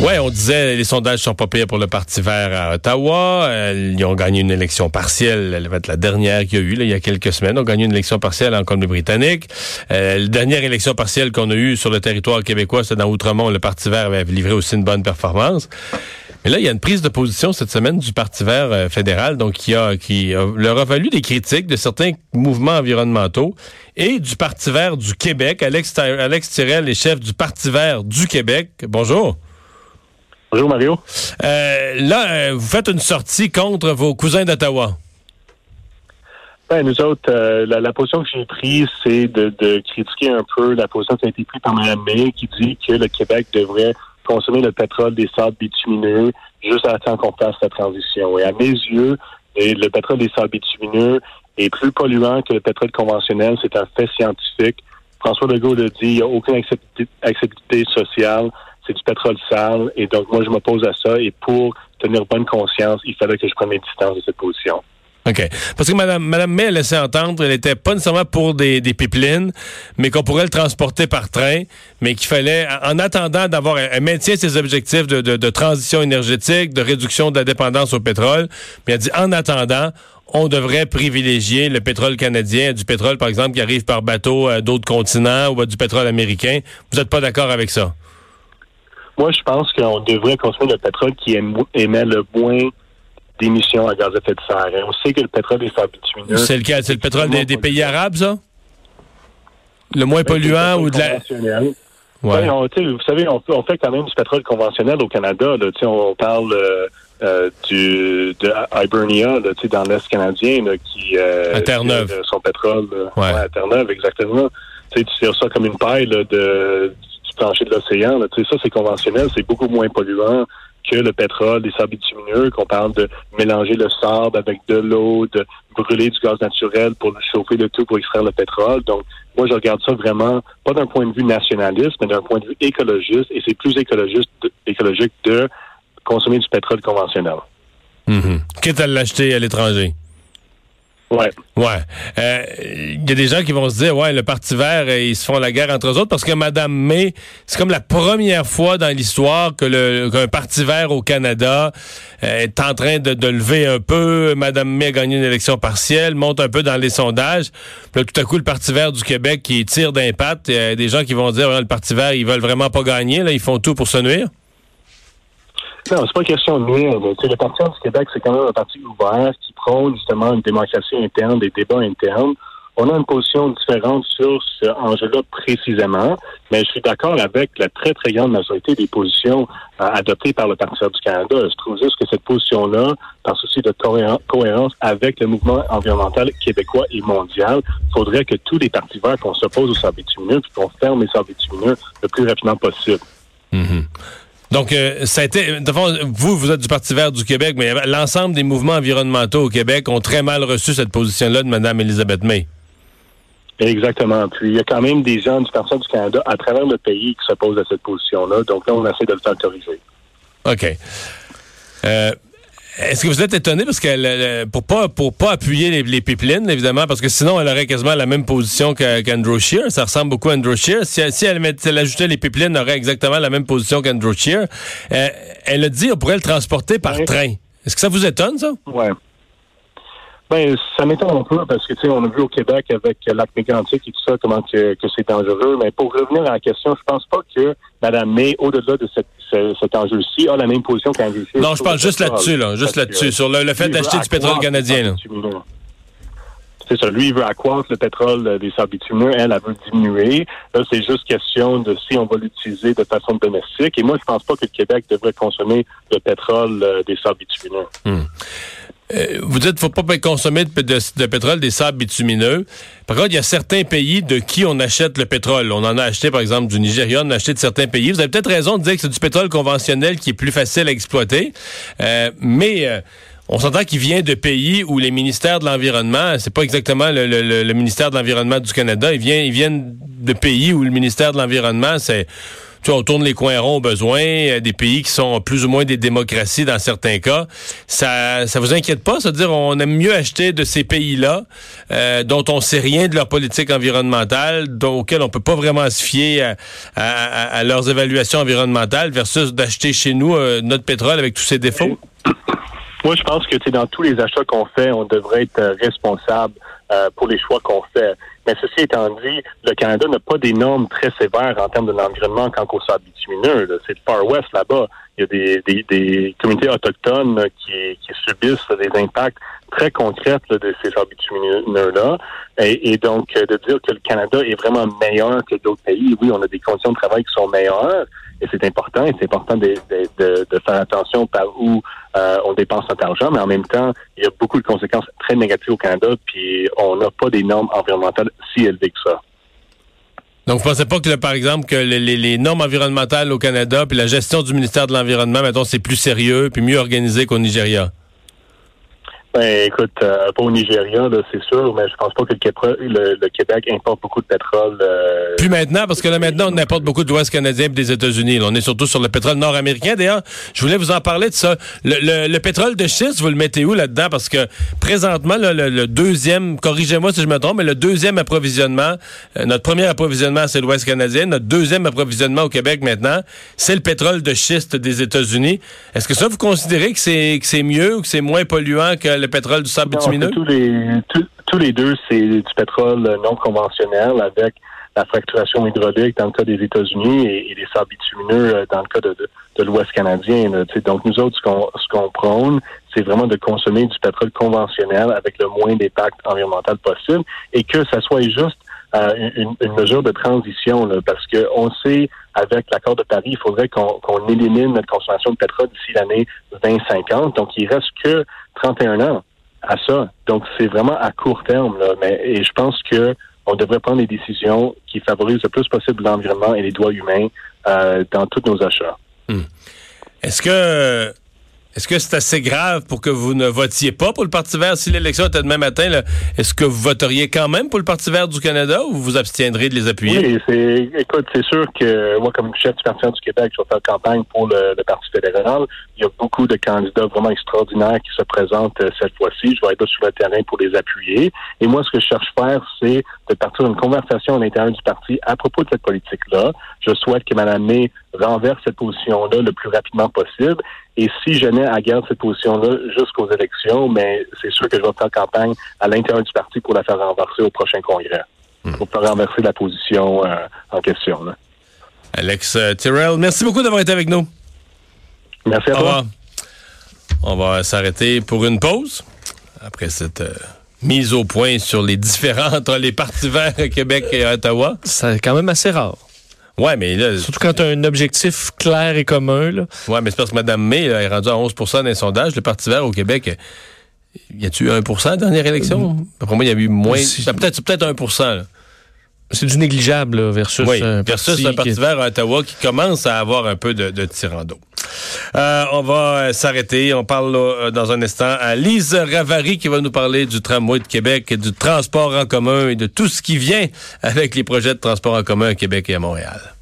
Ouais, on disait les sondages sont pas pires pour le Parti vert à Ottawa. Euh, ils ont gagné une élection partielle. Elle va être la dernière qu'il y a eu là, il y a quelques semaines. Ils ont gagné une élection partielle en Colombie-Britannique. Euh, la dernière élection partielle qu'on a eue sur le territoire québécois, c'était dans Outremont. Le Parti vert avait livré aussi une bonne performance. Mais là, il y a une prise de position cette semaine du Parti vert euh, fédéral, donc qui a qui leur a valu des critiques de certains mouvements environnementaux et du Parti vert du Québec. Alex, Alex Tirel est chef du Parti vert du Québec. Bonjour. Bonjour Mario. Euh, là, euh, vous faites une sortie contre vos cousins d'Ottawa. Ben, nous autres, euh, la, position que j'ai prise, c'est de, critiquer un peu la position qui a été prise par Mme May, qui dit que le Québec devrait consommer le pétrole des sables bitumineux juste à temps qu'on fasse la transition. Et à mes yeux, le pétrole des sables bitumineux est plus polluant que le pétrole conventionnel. C'est un fait scientifique. François Legault le dit, il n'y a aucune acceptabilité sociale c'est du pétrole sale. Et donc, moi, je m'oppose à ça. Et pour tenir bonne conscience, il fallait que je prenne mes distances de cette position. OK. Parce que Mme, May a laissé entendre qu'elle n'était pas nécessairement pour des, pipelines, mais qu'on pourrait le transporter par train, mais qu'il fallait, en attendant d'avoir, un maintien ses objectifs de, transition énergétique, de réduction de la dépendance au pétrole, mais elle dit, en attendant, on devrait privilégier le pétrole canadien, du pétrole, par exemple, qui arrive par bateau à d'autres continents ou du pétrole américain. Vous n'êtes pas d'accord avec ça? Moi, je pense qu'on devrait consommer le pétrole qui émet le moins d'émissions à gaz à effet de serre. on sait que le pétrole est bitumineux. C'est? C'est le pétrole des, pays arabes, ça? Le moins ben, polluant ou de la... Ouais. Ben, vous savez, on, fait quand même du pétrole conventionnel au Canada. on parle euh, euh, du de Hibernia, dans l'Est canadien, qui euh, à Terre-Neuve. son pétrole ouais. à Terre-Neuve, exactement. tu tires ça comme une paille de, plancher de l'océan. Ça, c'est conventionnel, c'est beaucoup moins polluant que le pétrole, les sables bitumineux, qu'on parle de mélanger le sable avec de l'eau, de brûler du gaz naturel pour chauffer le tout pour extraire le pétrole. Donc, moi, je regarde ça vraiment, pas d'un point de vue nationaliste, mais d'un point de vue écologiste, et c'est plus écologique de consommer du pétrole conventionnel. Mm Quitte à l'acheter à l'étranger. Ouais. Ouais. Il euh, y a des gens qui vont se dire, ouais, le Parti vert, euh, ils se font la guerre entre eux parce que Mme May, c'est comme la première fois dans l'histoire que le qu'un Parti vert au Canada euh, est en train de, de, lever un peu. Mme May a gagné une élection partielle, monte un peu dans les sondages. Puis là, tout à coup, le Parti vert du Québec qui tire d'impact. Il y a des gens qui vont dire, ouais, le Parti vert, ils veulent vraiment pas gagner. Là, ils font tout pour se nuire. C'est pas question de nuire. Le Parti du Québec, c'est quand même un parti ouvert qui prône justement une démocratie interne, des débats internes. On a une position différente sur ce enjeu-là précisément, mais je suis d'accord avec la très, très grande majorité des positions euh, adoptées par le Parti du Canada. Je trouve juste que cette position-là, par souci de cohérence avec le mouvement environnemental québécois et mondial, faudrait que tous les partis verts qu'on s'oppose aux sables bitumineux qu'on ferme les sables bitumineux le plus rapidement possible. Mm-hmm. Donc, euh, ça a été. De fond, vous, vous êtes du Parti vert du Québec, mais l'ensemble des mouvements environnementaux au Québec ont très mal reçu cette position-là de Mme Elisabeth May. Exactement. Puis il y a quand même des gens du Parti du Canada à travers le pays qui s'opposent à cette position-là. Donc là, on essaie de le corriger. OK. Euh, est-ce que vous êtes étonné parce que pour pas pour pas appuyer les, les, pipelines évidemment parce que sinon elle aurait quasiment la même position qu'Andrew Shear, ça ressemble beaucoup à Andrew Shear. Si, elle, elle, ajoutait les pipelines, elle aurait exactement la même position qu'Andrew Shear. Euh, elle a dit on pourrait le transporter par train. Est-ce que ça vous étonne ça? Ouais. Ben, ça m'étonne un peu parce que, tu sais, on a vu au Québec avec lac mégantique et tout ça comment que, que c'est dangereux. Mais pour revenir à la question, je pense pas que Mme May, au-delà de cette, cet enjeu-ci, a la même position Scheer. Non, je parle juste là-dessus, là. Juste là-dessus. Sur le, fait d'acheter du pétrole canadien, C'est ça. Lui, il veut accroître le pétrole des sables bitumineux. Elle, elle veut diminuer. Là, c'est juste question de si on va l'utiliser de façon domestique. Et moi, je pense pas que le Québec devrait consommer le pétrole euh, des sables bitumineux. Hmm. Euh, vous dites qu'il ne faut pas consommer de, pétrole des sables bitumineux. Par contre, il y a certains pays de qui on achète le pétrole. On en a acheté, par exemple, du Nigeria, on a acheté de certains pays. Vous avez peut-être raison de dire que c'est du pétrole conventionnel qui est plus facile à exploiter. Euh, mais euh, on s'entend qu'il vient de pays où les ministères de l'Environnement, c'est pas exactement le, ministère de l'Environnement du Canada, ils viennent, ils viennent de pays où le ministère de l'Environnement, c'est tu on tourne les coins ronds au besoin, euh, des pays qui sont plus ou moins des démocraties dans certains cas. Ça, ça vous inquiète pas, c'est-à-dire on aime mieux acheter de ces pays-là euh, dont on sait rien de leur politique environnementale, dont, auxquels on peut pas vraiment se fier à, leurs évaluations environnementales, versus d'acheter chez nous euh, notre pétrole avec tous ses défauts. Moi, je pense que dans tous les achats qu'on fait, on devrait être responsable pour les choix qu'on fait. Mais ceci étant dit, le Canada n'a pas des normes très sévères en termes de l'environnement quand on sable bitumineux. C'est le Far West là-bas. Il y a des, des, des communautés autochtones qui, qui, subissent des impacts très concrets de ces sables bitumineux-là. Et, et, donc, de dire que le Canada est vraiment meilleur que d'autres pays, oui, on a des conditions de travail qui sont meilleures, et c'est important, et c'est important de, de, faire attention par où euh, on dépense notre argent, mais en même temps, il y a beaucoup de conséquences très négatives au Canada, puis on n'a pas des normes environnementales si élevées que ça. Donc, vous pensez pas que, par exemple, que les, les, normes environnementales au Canada, puis la gestion du ministère de l'Environnement, mettons, c'est plus sérieux, puis mieux organisé qu'au Nigeria? Ben, écoute, euh, pas au Nigeria, c'est sûr, mais je pense pas que le, Québec importe beaucoup de pétrole. Euh, Plus maintenant, parce que là, maintenant, on importe beaucoup de l'Ouest canadien et des États-Unis. On est surtout sur le pétrole nord-américain. D'ailleurs, je voulais vous en parler de ça. Le, pétrole de schiste, vous le mettez où là-dedans? Parce que présentement, le, deuxième, corrigez-moi si je me trompe, mais le deuxième approvisionnement, euh, notre premier approvisionnement, c'est l'Ouest canadien. Notre deuxième approvisionnement au Québec maintenant, c'est le pétrole de schiste des États-Unis. Est-ce que ça, vous considérez que c'est, que c'est mieux ou que c'est moins polluant que le pétrole du sable bitumineux? Tous les, tous, les deux, c'est du pétrole non conventionnel avec la fracturation hydraulique dans le cas des États-Unis et, les sables bitumineux euh, dans le cas de, de, l'Ouest canadien. donc, nous autres, ce qu'on prône, c'est vraiment de consommer du pétrole conventionnel avec le moins d'impact environnemental possible et que ça soit juste euh, une, mesure de transition, là, parce qu'on sait, avec l'accord de Paris, il faudrait qu'on élimine notre consommation de pétrole d'ici l'année 2050. Donc, il reste que 31 ans à ça. Donc, c'est vraiment à court terme. Mais, et je pense que on devrait prendre des décisions qui favorisent le plus possible l'environnement et les droits humains euh, dans tous nos achats. Hmm. Est-ce que est-ce que c'est assez grave pour que vous ne votiez pas pour le Parti vert si l'élection était demain matin? Est-ce que vous voteriez quand même pour le Parti vert du Canada ou vous vous abstiendrez de les appuyer? Oui, c'est, écoute, c'est sûr que moi, comme chef du Parti vert du Québec, je vais faire campagne pour le, Parti fédéral. Il y a beaucoup de candidats vraiment extraordinaires qui se présentent euh, cette fois-ci. Je vais être là sur le terrain pour les appuyer. Et moi, ce que je cherche à faire, c'est de partir d'une conversation à l'intérieur du parti à propos de cette politique-là. Je souhaite que Mme May renverse cette position-là le plus rapidement possible. Et si je n'ai à garder cette position-là jusqu'aux élections, mais c'est sûr que je vais faire campagne à l'intérieur du parti pour la faire renverser au prochain congrès. Hmm. Pour faire renverser la position euh, en question. Alex euh, Tyrell, merci beaucoup d'avoir été avec nous. Merci à toi. On va s'arrêter pour une pause après cette euh, mise au point sur les différents entre les partis verts à Québec et à Ottawa. C'est quand même assez rare. Ouais, mais là. Surtout quand tu as un objectif clair et commun, là. Ouais, mais c'est parce que Mme May est rendue à 11 dans les sondages. Le Parti vert au Québec, y a-tu 1% à la dernière élection? Après moi, il y a eu moins. Peut-être peut 1 là. C'est du négligeable versus, un, versus un parti vert à Ottawa qui commence à avoir un peu de, de tirando. Euh, on va euh, s'arrêter. On parle euh, dans un instant à Lise Ravary qui va nous parler du tramway de Québec, du transport en commun et de tout ce qui vient avec les projets de transport en commun à Québec et à Montréal.